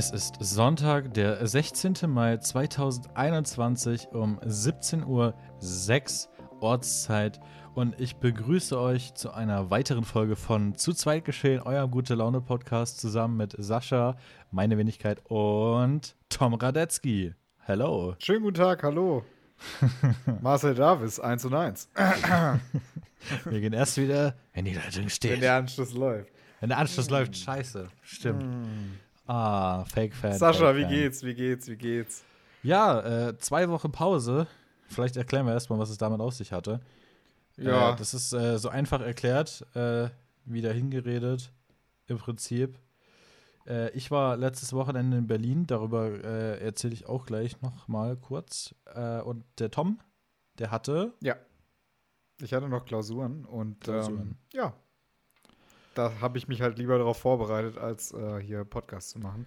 Es ist Sonntag, der 16. Mai 2021 um 17.06 Uhr Ortszeit und ich begrüße euch zu einer weiteren Folge von Zu zweit geschehen, eurem gute Laune Podcast zusammen mit Sascha, meine Wenigkeit und Tom Radetzky. Hello. Schönen guten Tag, hallo. Marcel Davis, 1 und 1. Wir gehen erst wieder, wenn die Leitung steht. Wenn der Anschluss läuft. Wenn der Anschluss mm. läuft, scheiße. Stimmt. Mm. Ah, Fake-Fan. Sascha, Fake wie geht's, wie geht's, wie geht's? Ja, äh, zwei Wochen Pause. Vielleicht erklären wir erstmal, was es damit auf sich hatte. Ja. Äh, das ist äh, so einfach erklärt, äh, wieder hingeredet, im Prinzip. Äh, ich war letztes Wochenende in Berlin, darüber äh, erzähle ich auch gleich noch mal kurz. und der Tom, der hatte. Ja. Ich hatte noch Klausuren und Klausuren. Ähm, ja, da habe ich mich halt lieber darauf vorbereitet, als äh, hier Podcast zu machen.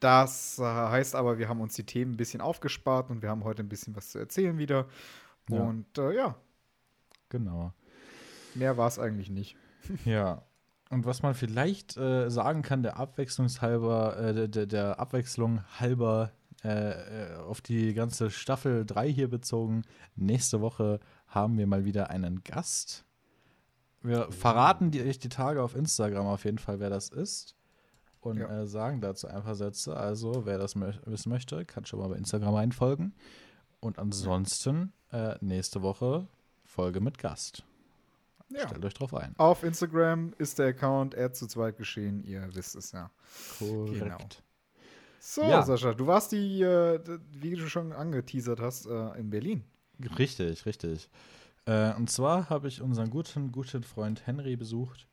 Das äh, heißt aber, wir haben uns die Themen ein bisschen aufgespart und wir haben heute ein bisschen was zu erzählen wieder. Ja. Und äh, ja. Genau. Mehr war es eigentlich nicht. Ja. Und was man vielleicht äh, sagen kann, der Abwechslungshalber, äh, der, der, Abwechslung halber äh, äh, auf die ganze Staffel 3 hier bezogen, nächste Woche haben wir mal wieder einen Gast. Wir verraten die, die Tage auf Instagram auf jeden Fall, wer das ist. Und ja. äh, sagen dazu ein paar Sätze. Also, wer das mö wissen möchte, kann schon mal bei Instagram einfolgen. Und ansonsten äh, nächste Woche Folge mit Gast. Ja. Stellt euch drauf ein. Auf Instagram ist der Account er zu zweit geschehen. Ihr wisst es ja. Korrekt. Genau. So, ja. Sascha, du warst die, äh, wie du schon angeteasert hast, äh, in Berlin. Richtig, richtig. Äh, und zwar habe ich unseren guten, guten Freund Henry besucht.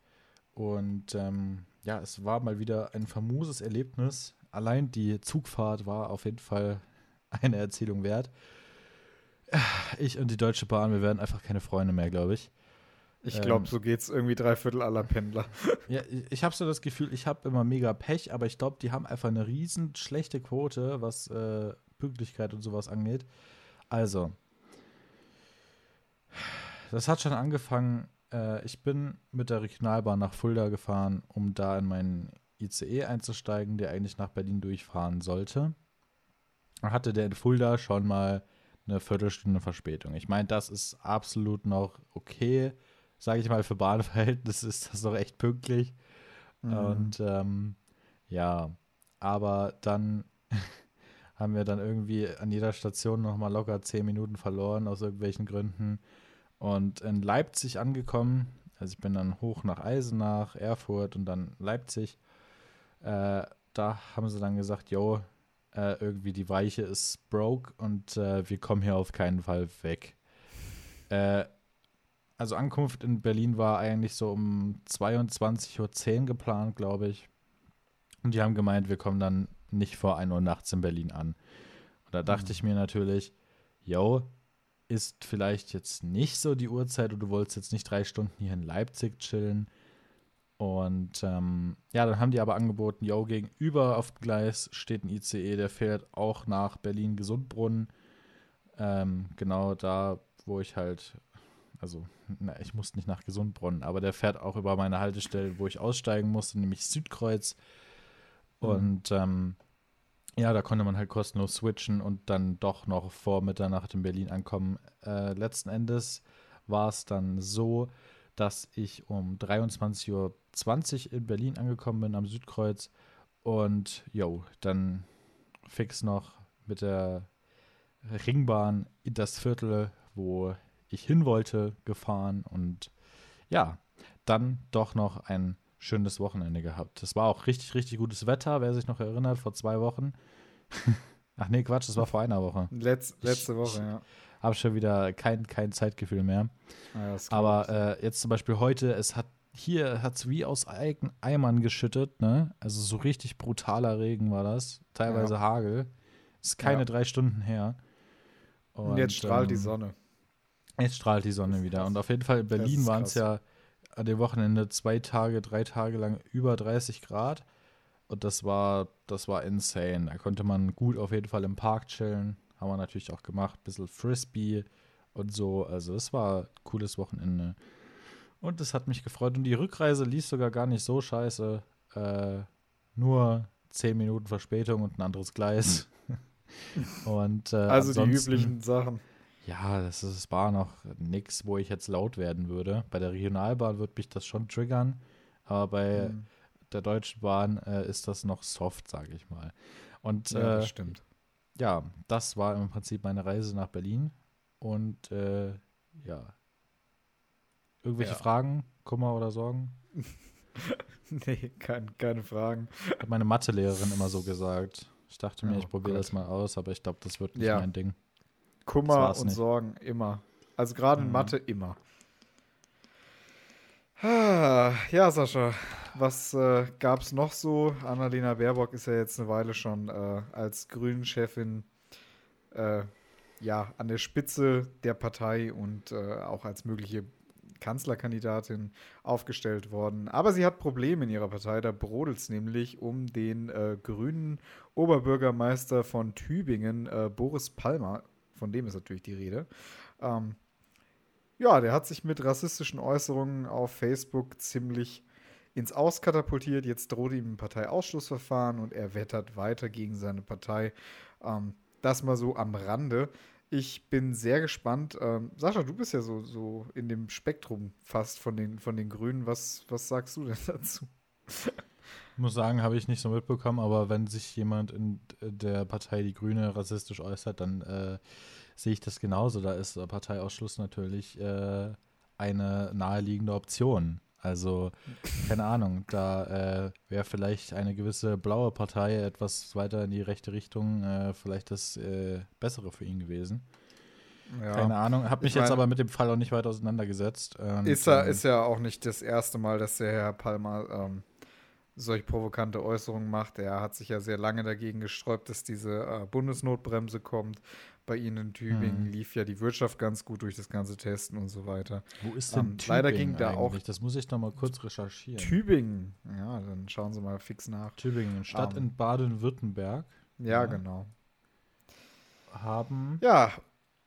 Und ähm, ja, es war mal wieder ein famoses Erlebnis. Allein die Zugfahrt war auf jeden Fall eine Erzählung wert. Ich und die Deutsche Bahn, wir werden einfach keine Freunde mehr, glaube ich. Ich glaube, ähm, so geht es irgendwie drei Viertel aller Pendler. Ja, ich habe so das Gefühl, ich habe immer mega Pech, aber ich glaube, die haben einfach eine riesen schlechte Quote, was äh, Pünktlichkeit und sowas angeht. Also, das hat schon angefangen. Äh, ich bin mit der Regionalbahn nach Fulda gefahren, um da in meinen ICE einzusteigen, der eigentlich nach Berlin durchfahren sollte. Hatte der in Fulda schon mal eine Viertelstunde Verspätung. Ich meine, das ist absolut noch okay. Sage ich mal, für Bahnverhältnisse ist das noch echt pünktlich. Mhm. Und ähm, ja, aber dann haben wir dann irgendwie an jeder Station noch mal locker zehn Minuten verloren aus irgendwelchen Gründen. Und in Leipzig angekommen, also ich bin dann hoch nach Eisenach, Erfurt und dann Leipzig. Äh, da haben sie dann gesagt, jo, äh, irgendwie die Weiche ist broke und äh, wir kommen hier auf keinen Fall weg. Äh, also Ankunft in Berlin war eigentlich so um 22.10 Uhr geplant, glaube ich. Und die haben gemeint, wir kommen dann nicht vor 1 Uhr nachts in Berlin an. Und da dachte mhm. ich mir natürlich, yo, ist vielleicht jetzt nicht so die Uhrzeit und du wolltest jetzt nicht drei Stunden hier in Leipzig chillen. Und ähm, ja, dann haben die aber angeboten, yo, gegenüber auf dem Gleis steht ein ICE, der fährt auch nach Berlin-Gesundbrunnen. Ähm, genau da, wo ich halt, also, na, ich musste nicht nach Gesundbrunnen, aber der fährt auch über meine Haltestelle, wo ich aussteigen musste, nämlich Südkreuz. Mhm. Und ähm, ja, da konnte man halt kostenlos switchen und dann doch noch vor Mitternacht in Berlin ankommen. Äh, letzten Endes war es dann so, dass ich um 23.20 Uhr in Berlin angekommen bin am Südkreuz und jo, dann fix noch mit der Ringbahn in das Viertel, wo ich hin wollte, gefahren und ja, dann doch noch ein schönes Wochenende gehabt. Es war auch richtig, richtig gutes Wetter, wer sich noch erinnert, vor zwei Wochen. Ach nee, Quatsch, das war vor einer Woche. Letz, letzte Woche, ich, ja. Habe schon wieder kein, kein Zeitgefühl mehr. Ja, Aber äh, jetzt zum Beispiel heute, es hat hier hat es wie aus Eimern geschüttet, ne? Also so richtig brutaler Regen war das. Teilweise ja. Hagel. Ist keine ja. drei Stunden her. Und, Und jetzt strahlt ähm, die Sonne. Jetzt strahlt die Sonne wieder. Und auf jeden Fall in Berlin waren es ja an dem Wochenende zwei Tage, drei Tage lang über 30 Grad. Und das war, das war insane. Da konnte man gut auf jeden Fall im Park chillen. Haben wir natürlich auch gemacht. Bisschen Frisbee und so. Also es war ein cooles Wochenende. Und es hat mich gefreut. Und die Rückreise ließ sogar gar nicht so scheiße. Äh, nur zehn Minuten Verspätung und ein anderes Gleis. und, äh, also die üblichen Sachen. Ja, das ist Bahn noch nichts, wo ich jetzt laut werden würde. Bei der Regionalbahn würde mich das schon triggern, aber bei mhm. der Deutschen Bahn äh, ist das noch soft, sage ich mal. Und ja, das äh, stimmt. Ja, das war im Prinzip meine Reise nach Berlin. Und äh, ja. Irgendwelche ja. Fragen, Kummer oder Sorgen? nee, kein, keine Fragen. Hat meine Mathelehrerin immer so gesagt. Ich dachte mir, oh, ich probiere das mal aus, aber ich glaube, das wird nicht ja. mein Ding. Kummer und nicht. Sorgen immer. Also gerade in mhm. Mathe immer. Ah, ja, Sascha, was äh, gab es noch so? Annalena Baerbock ist ja jetzt eine Weile schon äh, als Grünen-Chefin äh, ja, an der Spitze der Partei und äh, auch als mögliche Kanzlerkandidatin aufgestellt worden. Aber sie hat Probleme in ihrer Partei. Da brodelt es nämlich um den äh, grünen Oberbürgermeister von Tübingen, äh, Boris Palmer. Von dem ist natürlich die Rede. Ähm, ja, der hat sich mit rassistischen Äußerungen auf Facebook ziemlich ins Auskatapultiert. Jetzt droht ihm ein Parteiausschlussverfahren und er wettert weiter gegen seine Partei. Ähm, das mal so am Rande. Ich bin sehr gespannt. Ähm, Sascha, du bist ja so, so in dem Spektrum fast von den, von den Grünen. Was, was sagst du denn dazu? Ich muss sagen, habe ich nicht so mitbekommen, aber wenn sich jemand in der Partei Die Grüne rassistisch äußert, dann äh, sehe ich das genauso. Da ist Parteiausschluss natürlich äh, eine naheliegende Option. Also, keine Ahnung, da äh, wäre vielleicht eine gewisse blaue Partei etwas weiter in die rechte Richtung äh, vielleicht das äh, Bessere für ihn gewesen. Ja. Keine Ahnung, habe mich ich mein, jetzt aber mit dem Fall auch nicht weiter auseinandergesetzt. Und, ist, er, ähm, ist ja auch nicht das erste Mal, dass der Herr Palmer ähm, solch provokante Äußerungen macht. Er hat sich ja sehr lange dagegen gesträubt, dass diese äh, Bundesnotbremse kommt bei Ihnen in Tübingen hm. lief ja die Wirtschaft ganz gut durch das ganze Testen und so weiter. Wo ist denn ähm, Tübingen Leider ging da auch. Das muss ich noch mal kurz recherchieren. Tübingen, ja, dann schauen Sie mal fix nach. Tübingen, Stadt ähm, in Baden-Württemberg. Ja, ja, genau. Haben ja,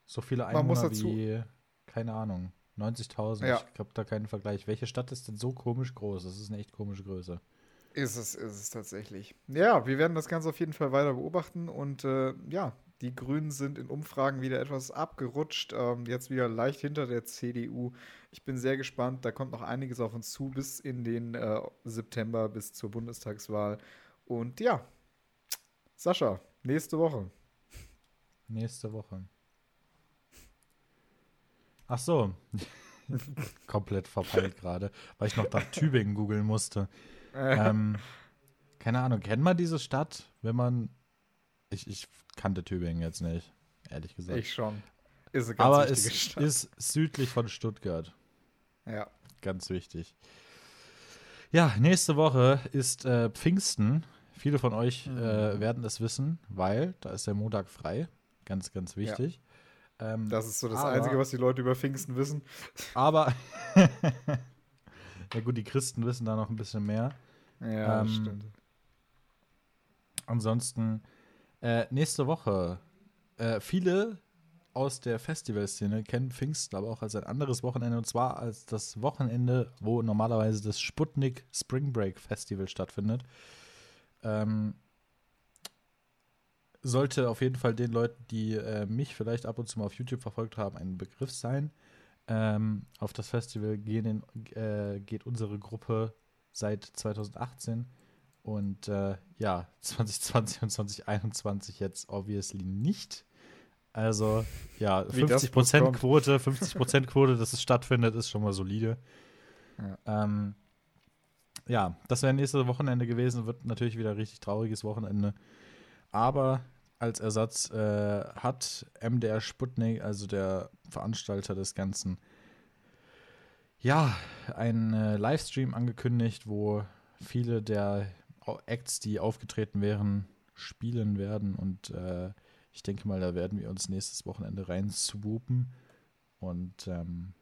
so viele Einwohner wie, keine Ahnung, 90.000. Ja. Ich habe da keinen Vergleich. Welche Stadt ist denn so komisch groß? Das ist eine echt komische Größe. Ist es, ist es tatsächlich. Ja, wir werden das Ganze auf jeden Fall weiter beobachten und äh, ja, die Grünen sind in Umfragen wieder etwas abgerutscht, ähm, jetzt wieder leicht hinter der CDU. Ich bin sehr gespannt, da kommt noch einiges auf uns zu bis in den äh, September, bis zur Bundestagswahl. Und ja, Sascha, nächste Woche. Nächste Woche. Ach so. Komplett verpeilt gerade, weil ich noch nach Tübingen googeln musste. Ähm, keine Ahnung, kennt man diese Stadt, wenn man ich, ich kannte Tübingen jetzt nicht, ehrlich gesagt. Ich schon. Ist eine ganz Aber es Stadt. ist südlich von Stuttgart. Ja. Ganz wichtig. Ja, nächste Woche ist äh, Pfingsten. Viele von euch mhm. äh, werden es wissen, weil da ist der Montag frei. Ganz, ganz wichtig. Ja. Ähm, das ist so das aber, Einzige, was die Leute über Pfingsten wissen. Aber, ja gut, die Christen wissen da noch ein bisschen mehr. Ja, ähm, stimmt. Ansonsten äh, nächste Woche. Äh, viele aus der Festivalszene kennen Pfingsten aber auch als ein anderes Wochenende und zwar als das Wochenende, wo normalerweise das Sputnik Spring Break Festival stattfindet. Ähm, sollte auf jeden Fall den Leuten, die äh, mich vielleicht ab und zu mal auf YouTube verfolgt haben, ein Begriff sein. Ähm, auf das Festival gehen, äh, geht unsere Gruppe seit 2018 und äh, ja, 2020 und 2021 jetzt obviously nicht. Also, ja, 50% Quote, 50% Quote, dass es stattfindet, ist schon mal solide. Ja, ähm, ja das wäre nächstes Wochenende gewesen, wird natürlich wieder ein richtig trauriges Wochenende. Aber als Ersatz äh, hat MDR Sputnik, also der Veranstalter des Ganzen, ja, einen äh, Livestream angekündigt, wo viele der Acts, die aufgetreten wären, spielen werden. Und äh, ich denke mal, da werden wir uns nächstes Wochenende rein swoopen. Und ähm,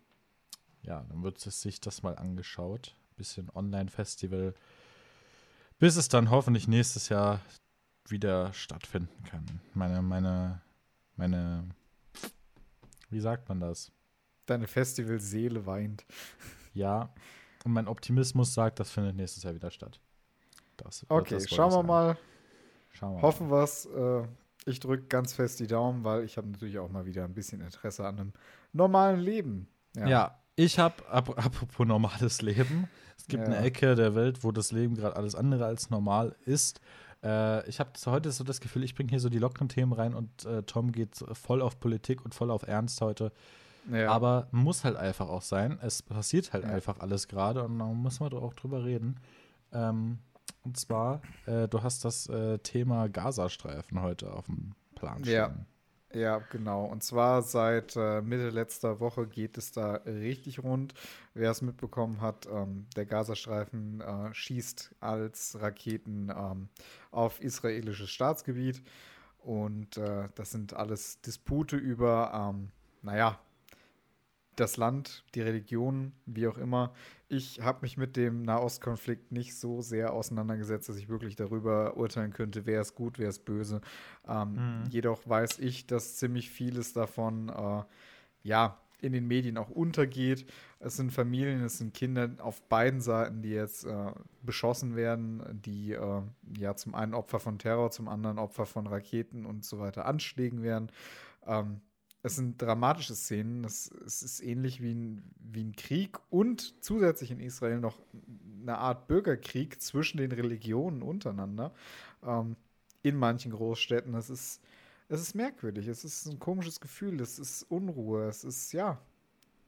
ja, dann wird sich das mal angeschaut. Bisschen Online-Festival. Bis es dann hoffentlich nächstes Jahr wieder stattfinden kann. Meine, meine, meine, wie sagt man das? Deine Festivalseele weint. Ja, und mein Optimismus sagt, das findet nächstes Jahr wieder statt. Das, okay, das schauen wir mal. Schauen wir Hoffen wir es. Äh, ich drücke ganz fest die Daumen, weil ich habe natürlich auch mal wieder ein bisschen Interesse an einem normalen Leben. Ja, ja ich habe, ap apropos normales Leben, es gibt ja. eine Ecke der Welt, wo das Leben gerade alles andere als normal ist. Äh, ich habe heute so das Gefühl, ich bringe hier so die lockeren Themen rein und äh, Tom geht voll auf Politik und voll auf Ernst heute. Ja. Aber muss halt einfach auch sein. Es passiert halt ja. einfach alles gerade und da muss man doch auch drüber reden. Ähm, und zwar, äh, du hast das äh, Thema Gazastreifen heute auf dem Plan stehen. Ja. Ja, genau. Und zwar seit äh, Mitte letzter Woche geht es da richtig rund. Wer es mitbekommen hat, ähm, der Gazastreifen äh, schießt als Raketen ähm, auf israelisches Staatsgebiet. Und äh, das sind alles Dispute über, ähm, naja, das Land, die Religion, wie auch immer. Ich habe mich mit dem Nahostkonflikt nicht so sehr auseinandergesetzt, dass ich wirklich darüber urteilen könnte, wer ist gut, wer ist böse. Ähm, mhm. Jedoch weiß ich, dass ziemlich vieles davon äh, ja in den Medien auch untergeht. Es sind Familien, es sind Kinder auf beiden Seiten, die jetzt äh, beschossen werden, die äh, ja zum einen Opfer von Terror, zum anderen Opfer von Raketen und so weiter Anschlägen werden. Ähm, es sind dramatische Szenen. Es, es ist ähnlich wie ein, wie ein Krieg und zusätzlich in Israel noch eine Art Bürgerkrieg zwischen den Religionen untereinander. Ähm, in manchen Großstädten. Es ist, es ist merkwürdig. Es ist ein komisches Gefühl. Es ist Unruhe. Es ist, ja,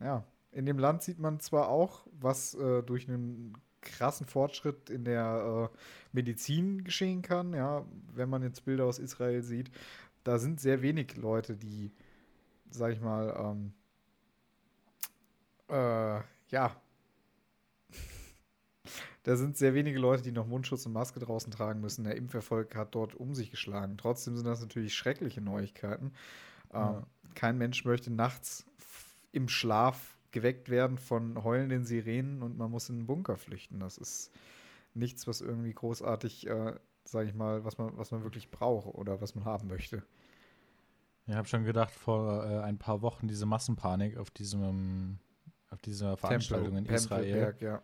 ja. In dem Land sieht man zwar auch, was äh, durch einen krassen Fortschritt in der äh, Medizin geschehen kann, ja, wenn man jetzt Bilder aus Israel sieht. Da sind sehr wenig Leute, die sag ich mal, ähm, äh, ja, da sind sehr wenige Leute, die noch Mundschutz und Maske draußen tragen müssen. Der Impferfolg hat dort um sich geschlagen. Trotzdem sind das natürlich schreckliche Neuigkeiten. Ja. Äh, kein Mensch möchte nachts im Schlaf geweckt werden von heulenden Sirenen und man muss in einen Bunker flüchten. Das ist nichts, was irgendwie großartig, äh, sage ich mal, was man, was man wirklich braucht oder was man haben möchte. Ich habe schon gedacht, vor äh, ein paar Wochen diese Massenpanik auf diesem auf dieser Veranstaltung Tempel, in Israel ja.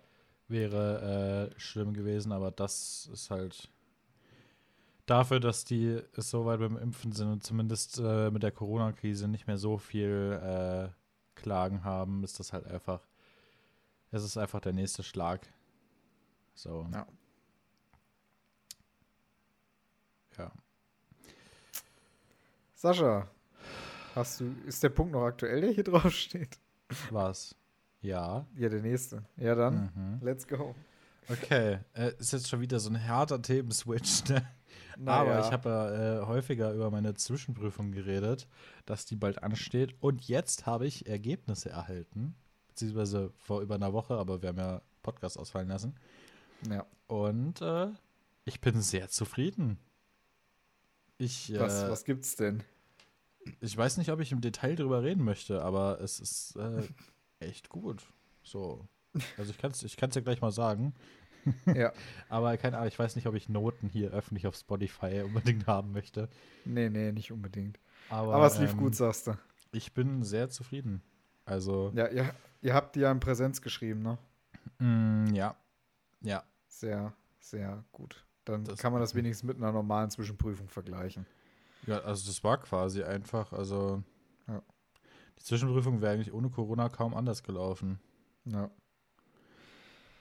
wäre äh, schlimm gewesen, aber das ist halt dafür, dass die es so weit beim Impfen sind und zumindest äh, mit der Corona-Krise nicht mehr so viel äh, Klagen haben, ist das halt einfach, es ist einfach der nächste Schlag. So. Ja. Ja. Sascha, hast du, ist der Punkt noch aktuell, der hier drauf steht? Was? Ja. Ja, der nächste. Ja, dann, mhm. let's go. Okay, äh, ist jetzt schon wieder so ein härter Themenswitch, ne? Naja. Aber ich habe ja äh, häufiger über meine Zwischenprüfung geredet, dass die bald ansteht. Und jetzt habe ich Ergebnisse erhalten. Beziehungsweise vor über einer Woche, aber wir haben ja Podcast ausfallen lassen. Ja. Und äh, ich bin sehr zufrieden. Ich, was, äh, was gibt's denn? Ich weiß nicht, ob ich im Detail drüber reden möchte, aber es ist äh, echt gut. So. Also ich kann es ich kann's ja gleich mal sagen. Ja. aber keine Ahnung, ich weiß nicht, ob ich Noten hier öffentlich auf Spotify unbedingt haben möchte. Nee, nee, nicht unbedingt. Aber, aber es lief ähm, gut, sagst du. Ich bin sehr zufrieden. Also. Ja, ihr, ihr habt die ja in Präsenz geschrieben, ne? Mm, ja. Ja. Sehr, sehr gut. Dann das kann man das wenigstens mit einer normalen Zwischenprüfung vergleichen. Ja, also das war quasi einfach, also ja. die Zwischenprüfung wäre eigentlich ohne Corona kaum anders gelaufen. Ja.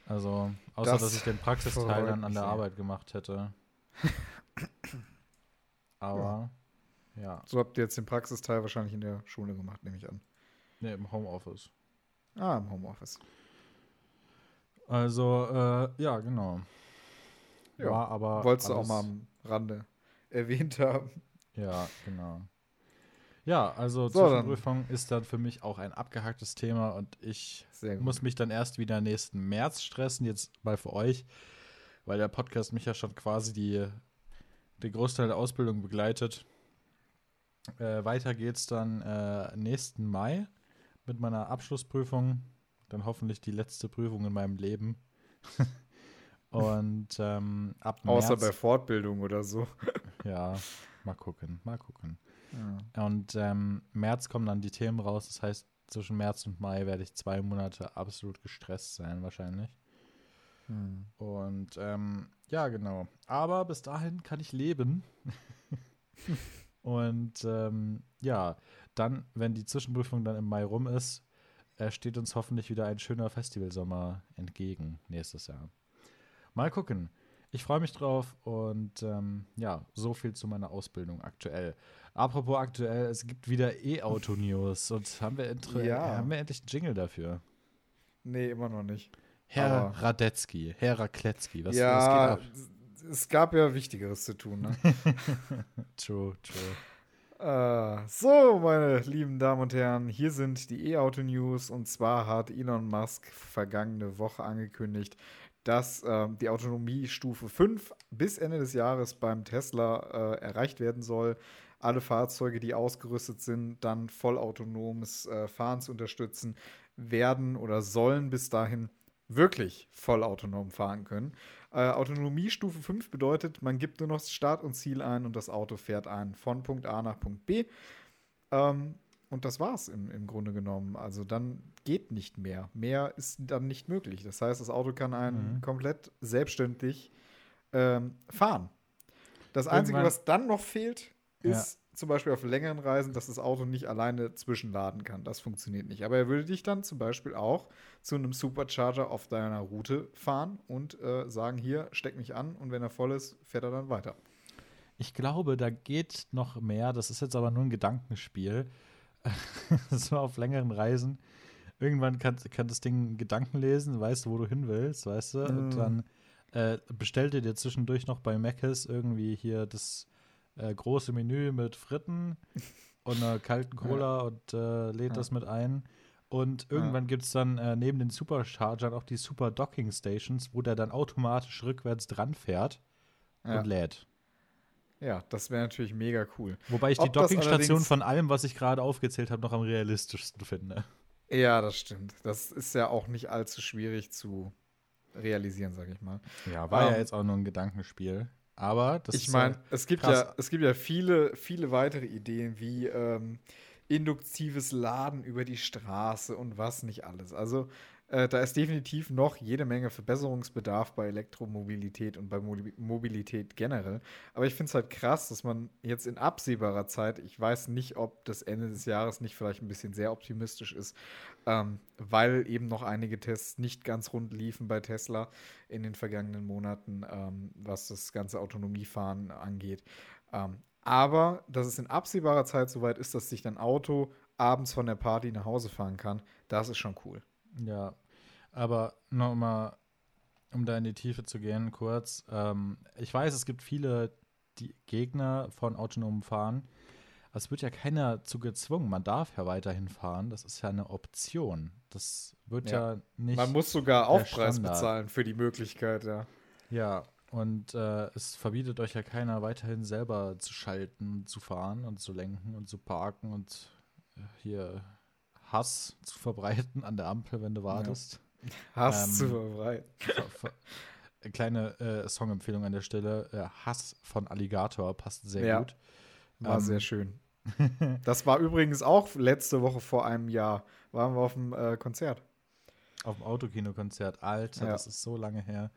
Also, außer das dass ich den Praxisteil dann an der Arbeit gemacht hätte. Aber, ja. ja. So habt ihr jetzt den Praxisteil wahrscheinlich in der Schule gemacht, nehme ich an. Ne, im Homeoffice. Ah, im Homeoffice. Also, äh, ja, genau. Ja, war aber. Wolltest du auch mal am Rande erwähnt haben. Ja, genau. Ja, also so, Zwischenprüfung dann. ist dann für mich auch ein abgehacktes Thema und ich muss mich dann erst wieder nächsten März stressen, jetzt mal für euch, weil der Podcast mich ja schon quasi die, den Großteil der Ausbildung begleitet. Äh, weiter geht's dann äh, nächsten Mai mit meiner Abschlussprüfung. Dann hoffentlich die letzte Prüfung in meinem Leben. Und ähm, ab Außer März, bei Fortbildung oder so. ja, mal gucken, mal gucken. Ja. Und ähm, März kommen dann die Themen raus. Das heißt, zwischen März und Mai werde ich zwei Monate absolut gestresst sein, wahrscheinlich. Hm. Und ähm, ja, genau. Aber bis dahin kann ich leben. Und ähm, ja, dann, wenn die Zwischenprüfung dann im Mai rum ist, äh, steht uns hoffentlich wieder ein schöner Festivalsommer entgegen nächstes Jahr. Mal gucken. Ich freue mich drauf und ähm, ja, so viel zu meiner Ausbildung aktuell. Apropos aktuell, es gibt wieder E-Auto-News und haben wir, ja. haben wir endlich einen Jingle dafür? Nee, immer noch nicht. Herr Aber Radetzky, Herr Rakletzky, was, ja, was geht ab? Es gab ja Wichtigeres zu tun, ne? true, true. Uh, so, meine lieben Damen und Herren, hier sind die E-Auto-News und zwar hat Elon Musk vergangene Woche angekündigt, dass äh, die Autonomiestufe 5 bis Ende des Jahres beim Tesla äh, erreicht werden soll. Alle Fahrzeuge, die ausgerüstet sind, dann vollautonomes äh, Fahren zu unterstützen, werden oder sollen bis dahin wirklich vollautonom fahren können. Äh, Autonomiestufe 5 bedeutet, man gibt nur noch Start und Ziel ein und das Auto fährt ein von Punkt A nach Punkt B. Ähm, und das war's im, im Grunde genommen. Also dann geht nicht mehr. Mehr ist dann nicht möglich. Das heißt, das Auto kann einen mhm. komplett selbstständig ähm, fahren. Das Einzige, was dann noch fehlt, ist zum Beispiel auf längeren Reisen, dass das Auto nicht alleine zwischenladen kann. Das funktioniert nicht. Aber er würde dich dann zum Beispiel auch zu einem Supercharger auf deiner Route fahren und äh, sagen, hier, steck mich an und wenn er voll ist, fährt er dann weiter. Ich glaube, da geht noch mehr. Das ist jetzt aber nur ein Gedankenspiel. so auf längeren Reisen. Irgendwann kann, kann das Ding Gedanken lesen, weißt du, wo du hin willst, weißt du? Mm. Und dann äh, bestellt ihr dir zwischendurch noch bei Mc's irgendwie hier das äh, große Menü mit Fritten und einer kalten Cola ja. und äh, lädt ja. das mit ein. Und irgendwann ja. gibt es dann äh, neben den Superchargern auch die Super Docking Stations, wo der dann automatisch rückwärts dran fährt und lädt. Ja, das wäre natürlich mega cool. Wobei ich Ob die Dockingstation von allem, was ich gerade aufgezählt habe, noch am realistischsten finde. Ja, das stimmt. Das ist ja auch nicht allzu schwierig zu realisieren, sag ich mal. Ja, war um, ja ähm, jetzt auch nur ein Gedankenspiel. Aber das ich meine, es gibt ja, es gibt ja viele, viele weitere Ideen wie ähm, induktives Laden über die Straße und was nicht alles. Also äh, da ist definitiv noch jede Menge Verbesserungsbedarf bei Elektromobilität und bei Mobilität generell. Aber ich finde es halt krass, dass man jetzt in absehbarer Zeit, ich weiß nicht, ob das Ende des Jahres nicht vielleicht ein bisschen sehr optimistisch ist, ähm, weil eben noch einige Tests nicht ganz rund liefen bei Tesla in den vergangenen Monaten, ähm, was das ganze Autonomiefahren angeht. Ähm, aber dass es in absehbarer Zeit soweit ist, dass sich dein Auto abends von der Party nach Hause fahren kann, das ist schon cool. Ja, aber nochmal, um da in die Tiefe zu gehen, kurz. Ähm, ich weiß, es gibt viele die Gegner von autonomem Fahren. Es wird ja keiner zu gezwungen. Man darf ja weiterhin fahren. Das ist ja eine Option. Das wird ja, ja nicht. Man muss sogar Aufpreis bezahlen für die Möglichkeit, ja. Ja, und äh, es verbietet euch ja keiner weiterhin selber zu schalten, zu fahren und zu lenken und zu parken und äh, hier Hass zu verbreiten an der Ampel, wenn du wartest. Ja. Hass ähm, zu verbreiten. Kleine äh, Songempfehlung an der Stelle. Äh, Hass von Alligator passt sehr ja. gut. War ähm, sehr schön. das war übrigens auch letzte Woche vor einem Jahr. Waren wir auf dem äh, Konzert. Auf dem Autokino-Konzert. Alter, ja. das ist so lange her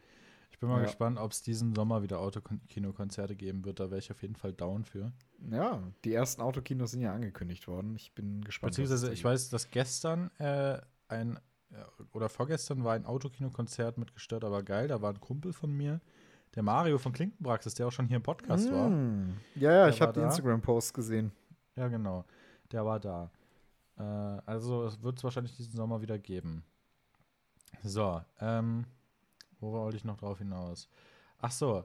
bin mal ja. gespannt, ob es diesen Sommer wieder Autokino-Konzerte geben wird. Da wäre ich auf jeden Fall down für. Ja, die ersten Autokinos sind ja angekündigt worden. Ich bin gespannt. Beziehungsweise, ich weiß, dass gestern äh, ein äh, oder vorgestern war ein Autokino-Konzert mit gestört, aber geil. Da war ein Kumpel von mir, der Mario von Klinkenpraxis, der auch schon hier im Podcast mm. war. Ja, ja, der ich habe die Instagram-Posts gesehen. Ja, genau. Der war da. Äh, also, es wird es wahrscheinlich diesen Sommer wieder geben. So, ähm, wo wollte ich noch drauf hinaus? Ach so,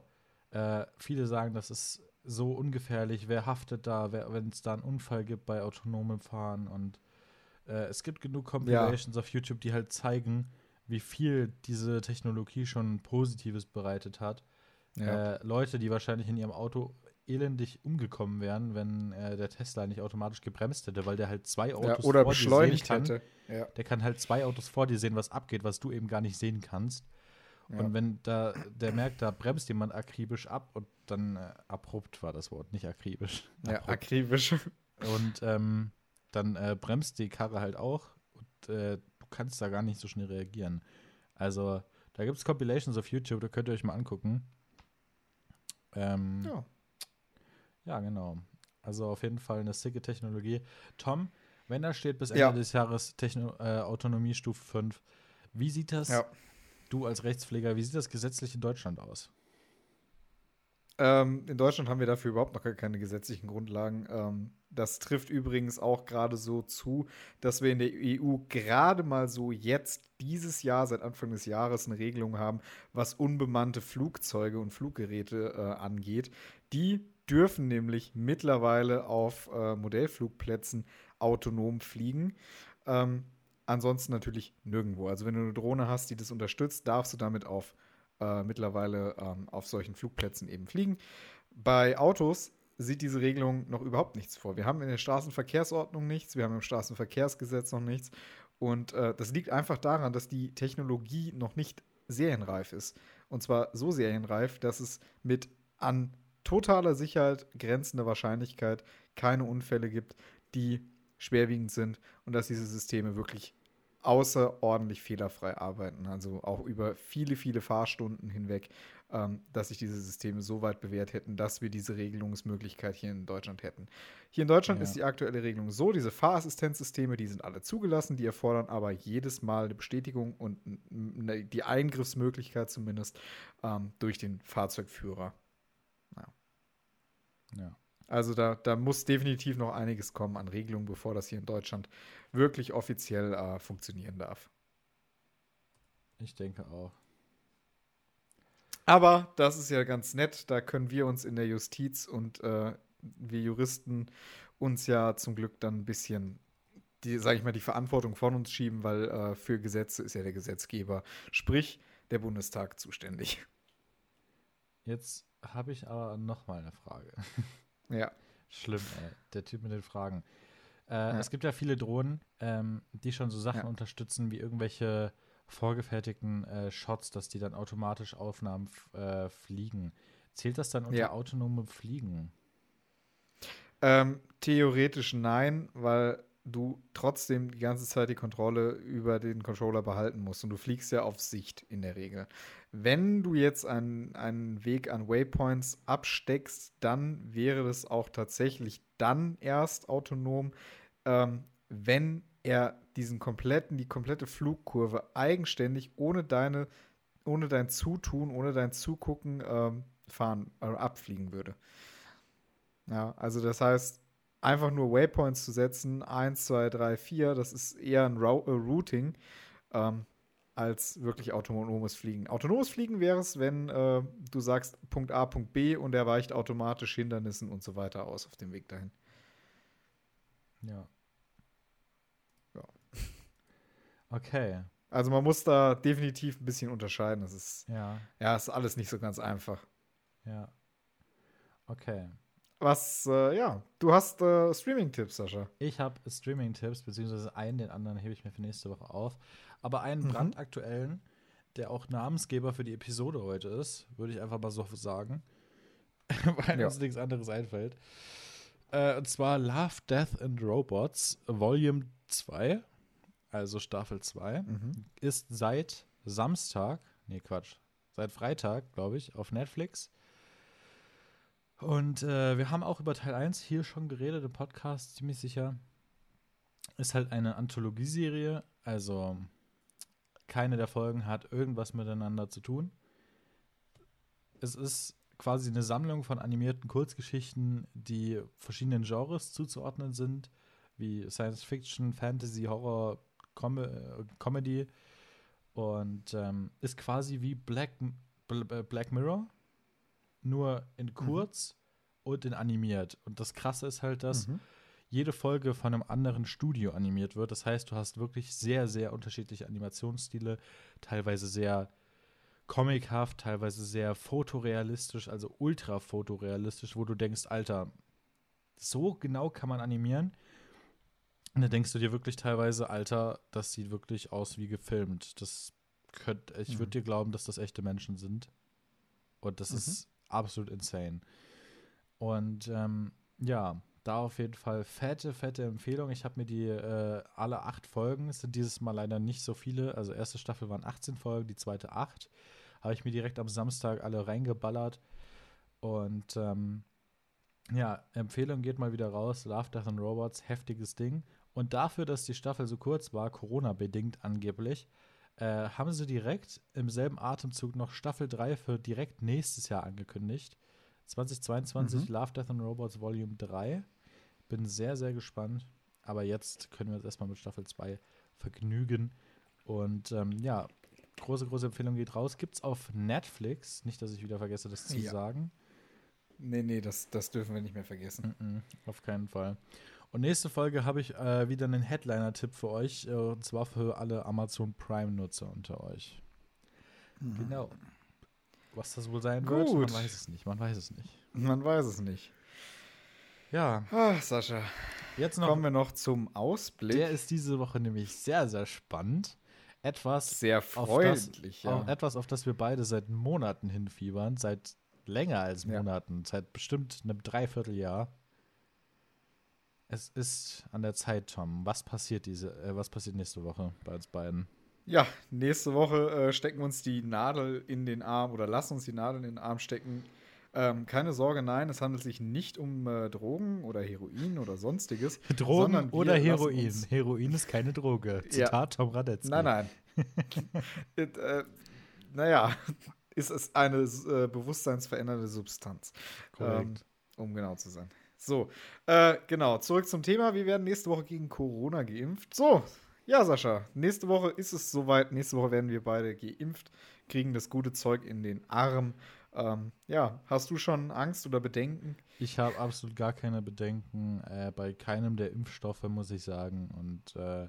äh, viele sagen, das ist so ungefährlich. Wer haftet da, wenn es da einen Unfall gibt bei autonomem Fahren? Und äh, es gibt genug Compilations ja. auf YouTube, die halt zeigen, wie viel diese Technologie schon Positives bereitet hat. Ja. Äh, Leute, die wahrscheinlich in ihrem Auto elendig umgekommen wären, wenn äh, der Tesla nicht automatisch gebremst hätte, weil der halt zwei Autos ja, oder vor beschleunigt dir sehen kann. Hätte. Ja. Der kann halt zwei Autos vor dir sehen, was abgeht, was du eben gar nicht sehen kannst. Ja. Und wenn da der merkt, da bremst jemand akribisch ab und dann äh, abrupt war das Wort, nicht akribisch. Ja, abrupt. akribisch. Und ähm, dann äh, bremst die Karre halt auch und äh, du kannst da gar nicht so schnell reagieren. Also, da gibt es Compilations auf YouTube, da könnt ihr euch mal angucken. Ähm, ja. Ja, genau. Also auf jeden Fall eine sicke Technologie. Tom, wenn da steht bis Ende ja. des Jahres Techno äh, Autonomiestufe 5, wie sieht das, ja. Du als Rechtspfleger, wie sieht das gesetzlich in Deutschland aus? Ähm, in Deutschland haben wir dafür überhaupt noch keine gesetzlichen Grundlagen. Ähm, das trifft übrigens auch gerade so zu, dass wir in der EU gerade mal so jetzt dieses Jahr, seit Anfang des Jahres, eine Regelung haben, was unbemannte Flugzeuge und Fluggeräte äh, angeht. Die dürfen nämlich mittlerweile auf äh, Modellflugplätzen autonom fliegen. Ähm, ansonsten natürlich nirgendwo. Also wenn du eine Drohne hast, die das unterstützt, darfst du damit auf äh, mittlerweile ähm, auf solchen Flugplätzen eben fliegen. Bei Autos sieht diese Regelung noch überhaupt nichts vor. Wir haben in der Straßenverkehrsordnung nichts, wir haben im Straßenverkehrsgesetz noch nichts. Und äh, das liegt einfach daran, dass die Technologie noch nicht serienreif ist. Und zwar so serienreif, dass es mit an totaler Sicherheit grenzender Wahrscheinlichkeit keine Unfälle gibt, die schwerwiegend sind und dass diese Systeme wirklich außerordentlich fehlerfrei arbeiten. Also auch über viele, viele Fahrstunden hinweg, ähm, dass sich diese Systeme so weit bewährt hätten, dass wir diese Regelungsmöglichkeit hier in Deutschland hätten. Hier in Deutschland ja. ist die aktuelle Regelung so: diese Fahrassistenzsysteme, die sind alle zugelassen, die erfordern aber jedes Mal eine Bestätigung und die Eingriffsmöglichkeit zumindest ähm, durch den Fahrzeugführer. Ja. ja. Also da, da muss definitiv noch einiges kommen an Regelungen, bevor das hier in Deutschland wirklich offiziell äh, funktionieren darf. Ich denke auch. Aber das ist ja ganz nett. Da können wir uns in der Justiz und äh, wir Juristen uns ja zum Glück dann ein bisschen, die, sage ich mal, die Verantwortung von uns schieben, weil äh, für Gesetze ist ja der Gesetzgeber, sprich der Bundestag zuständig. Jetzt habe ich aber noch mal eine Frage. Ja. Schlimm, ey. Der Typ mit den Fragen. Äh, ja. Es gibt ja viele Drohnen, ähm, die schon so Sachen ja. unterstützen wie irgendwelche vorgefertigten äh, Shots, dass die dann automatisch Aufnahmen äh, fliegen. Zählt das dann unter ja. autonome Fliegen? Ähm, theoretisch nein, weil du trotzdem die ganze Zeit die Kontrolle über den Controller behalten musst. Und du fliegst ja auf Sicht in der Regel. Wenn du jetzt einen, einen Weg an Waypoints absteckst, dann wäre das auch tatsächlich dann erst autonom, ähm, wenn er diesen kompletten, die komplette Flugkurve eigenständig, ohne deine, ohne dein Zutun, ohne dein Zugucken ähm, fahren, äh, abfliegen würde. Ja, also das heißt, einfach nur Waypoints zu setzen, 1, 2, 3, 4, das ist eher ein äh, Routing ähm, als wirklich autonomes Fliegen. Autonomes Fliegen wäre es, wenn äh, du sagst Punkt A, Punkt B und er weicht automatisch Hindernissen und so weiter aus auf dem Weg dahin. Ja. Ja. Okay. Also man muss da definitiv ein bisschen unterscheiden. Das ist ja, ja ist alles nicht so ganz einfach. Ja. Okay. Was, äh, ja, du hast äh, Streaming-Tipps, Sascha. Ich habe Streaming-Tipps, beziehungsweise einen, den anderen hebe ich mir für nächste Woche auf. Aber einen mhm. brandaktuellen, der auch Namensgeber für die Episode heute ist, würde ich einfach mal so sagen, weil ja. uns nichts anderes einfällt. Äh, und zwar Love, Death and Robots Volume 2, also Staffel 2, mhm. ist seit Samstag, nee Quatsch, seit Freitag, glaube ich, auf Netflix. Und äh, wir haben auch über Teil 1 hier schon geredet im Podcast, ziemlich sicher. Ist halt eine Anthologieserie, also keine der Folgen hat irgendwas miteinander zu tun. Es ist quasi eine Sammlung von animierten Kurzgeschichten, die verschiedenen Genres zuzuordnen sind, wie Science Fiction, Fantasy, Horror, Com Comedy. Und ähm, ist quasi wie Black, Black Mirror, nur in mhm. kurz mhm. und in animiert. Und das Krasse ist halt, dass mhm. jede Folge von einem anderen Studio animiert wird. Das heißt, du hast wirklich sehr, sehr unterschiedliche Animationsstile, teilweise sehr comichaft, teilweise sehr fotorealistisch, also ultra fotorealistisch, wo du denkst, Alter, so genau kann man animieren. Und dann denkst du dir wirklich teilweise, Alter, das sieht wirklich aus wie gefilmt. Das könnt, ich mhm. würde dir glauben, dass das echte Menschen sind. Und das mhm. ist absolut insane. Und ähm, ja, da auf jeden Fall fette, fette Empfehlung. Ich habe mir die äh, alle acht Folgen, es sind dieses Mal leider nicht so viele. Also erste Staffel waren 18 Folgen, die zweite acht. Habe ich mir direkt am Samstag alle reingeballert. Und ähm, ja, Empfehlung geht mal wieder raus. Love, Death and Robots, heftiges Ding. Und dafür, dass die Staffel so kurz war, Corona-bedingt angeblich, äh, haben sie direkt im selben Atemzug noch Staffel 3 für direkt nächstes Jahr angekündigt. 2022 mhm. Love, Death and Robots Volume 3. Bin sehr, sehr gespannt. Aber jetzt können wir uns erstmal mit Staffel 2 vergnügen. Und ähm, ja, große, große Empfehlung geht raus. Gibt's auf Netflix. Nicht, dass ich wieder vergesse, das zu ja. sagen. Nee, nee, das, das dürfen wir nicht mehr vergessen. Mm -mm, auf keinen Fall. Und nächste Folge habe ich äh, wieder einen Headliner-Tipp für euch. Äh, und zwar für alle Amazon Prime-Nutzer unter euch. Mhm. Genau. Was das wohl sein Gut. wird, man weiß es nicht. Man weiß es nicht. Man weiß es nicht. Ja. Ach, Sascha. Jetzt noch, kommen wir noch zum Ausblick. Der ist diese Woche nämlich sehr, sehr spannend. Etwas sehr freundlich, auf das, ja. etwas, auf das wir beide seit Monaten hinfiebern, seit länger als Monaten, ja. seit bestimmt einem Dreivierteljahr. Es ist an der Zeit, Tom. Was passiert diese, äh, was passiert nächste Woche bei uns beiden? Ja, nächste Woche äh, stecken uns die Nadel in den Arm oder lassen uns die Nadel in den Arm stecken. Ähm, keine Sorge, nein, es handelt sich nicht um äh, Drogen oder Heroin oder sonstiges. Drogen oder Heroin. Heroin ist keine Droge. Zitat ja. Tom Radetzky. Nein, nein. It, äh, naja, ist es eine äh, bewusstseinsverändernde Substanz. Ähm, um genau zu sein. So, äh, genau, zurück zum Thema. Wir werden nächste Woche gegen Corona geimpft. So, ja, Sascha, nächste Woche ist es soweit. Nächste Woche werden wir beide geimpft, kriegen das gute Zeug in den Arm. Ähm, ja, hast du schon Angst oder Bedenken? Ich habe absolut gar keine Bedenken äh, bei keinem der Impfstoffe, muss ich sagen. Und äh,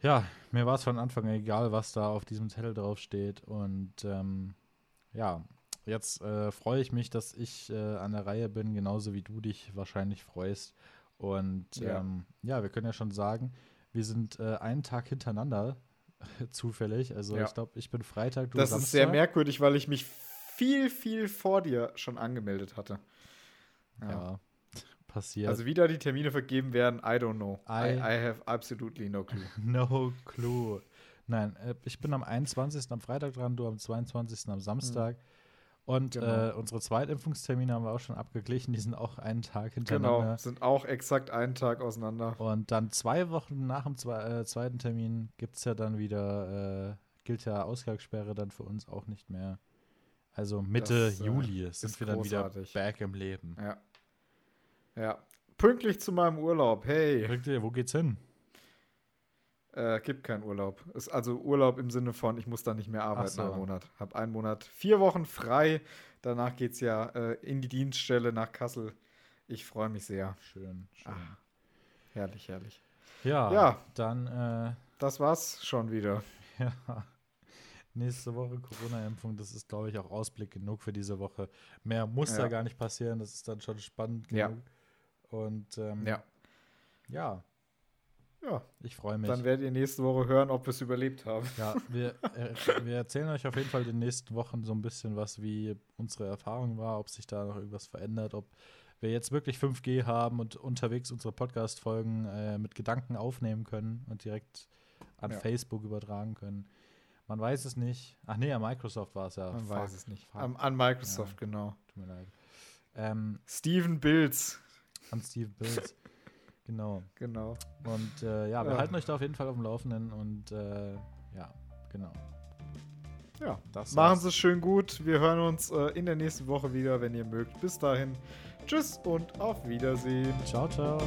ja, mir war es von Anfang an egal, was da auf diesem Zettel draufsteht. Und ähm, ja, jetzt äh, freue ich mich, dass ich äh, an der Reihe bin, genauso wie du dich wahrscheinlich freust. Und ja, ähm, ja wir können ja schon sagen, wir sind äh, einen Tag hintereinander zufällig. Also ja. ich glaube, ich bin Freitag, du Das Samstag. ist sehr merkwürdig, weil ich mich viel, viel vor dir schon angemeldet hatte. Ja. ja. Passiert. Also wie da die Termine vergeben werden, I don't know. I, I, I have absolutely no clue. no clue. Nein, äh, ich bin am 21. am Freitag dran, du am 22. am Samstag. Mhm. Und genau. äh, unsere Zweitimpfungstermine haben wir auch schon abgeglichen. Die sind auch einen Tag hintereinander. Genau, sind auch exakt einen Tag auseinander. Und dann zwei Wochen nach dem zwe äh, zweiten Termin gibt es ja dann wieder, äh, gilt ja Ausgangssperre dann für uns auch nicht mehr. Also Mitte das, äh, Juli sind wir dann großartig. wieder back im Leben. Ja. Ja. Pünktlich zu meinem Urlaub. Hey. Pünktlich, wo geht's hin? Äh, gibt keinen Urlaub. Ist also Urlaub im Sinne von, ich muss da nicht mehr arbeiten so. einen Monat. Hab einen Monat, vier Wochen frei. Danach geht's ja äh, in die Dienststelle nach Kassel. Ich freue mich sehr. Schön, schön. Ach, herrlich, herrlich. Ja, ja. dann. Äh, das war's schon wieder. Ja. Nächste Woche Corona-Impfung, das ist, glaube ich, auch Ausblick genug für diese Woche. Mehr muss ja. da gar nicht passieren, das ist dann schon spannend genug. Ja. Und ähm, ja. ja, ja, ich freue mich. Dann werdet ihr nächste Woche hören, ob wir es überlebt haben. Ja, wir, äh, wir erzählen euch auf jeden Fall in den nächsten Wochen so ein bisschen was, wie unsere Erfahrung war, ob sich da noch irgendwas verändert, ob wir jetzt wirklich 5G haben und unterwegs unsere Podcast-Folgen äh, mit Gedanken aufnehmen können und direkt an ja. Facebook übertragen können. Man weiß es nicht. Ach nee, an Microsoft war es ja. Man Fuck. weiß es nicht. An, an Microsoft, ja. genau. Tut mir leid. Ähm, Steven Bills. An Steven Bills. Genau. Genau. Und äh, ja, wir ja. halten euch da auf jeden Fall auf dem Laufenden und äh, ja, genau. Ja, das machen Sie es schön gut. Wir hören uns äh, in der nächsten Woche wieder, wenn ihr mögt. Bis dahin. Tschüss und auf Wiedersehen. Ciao, ciao.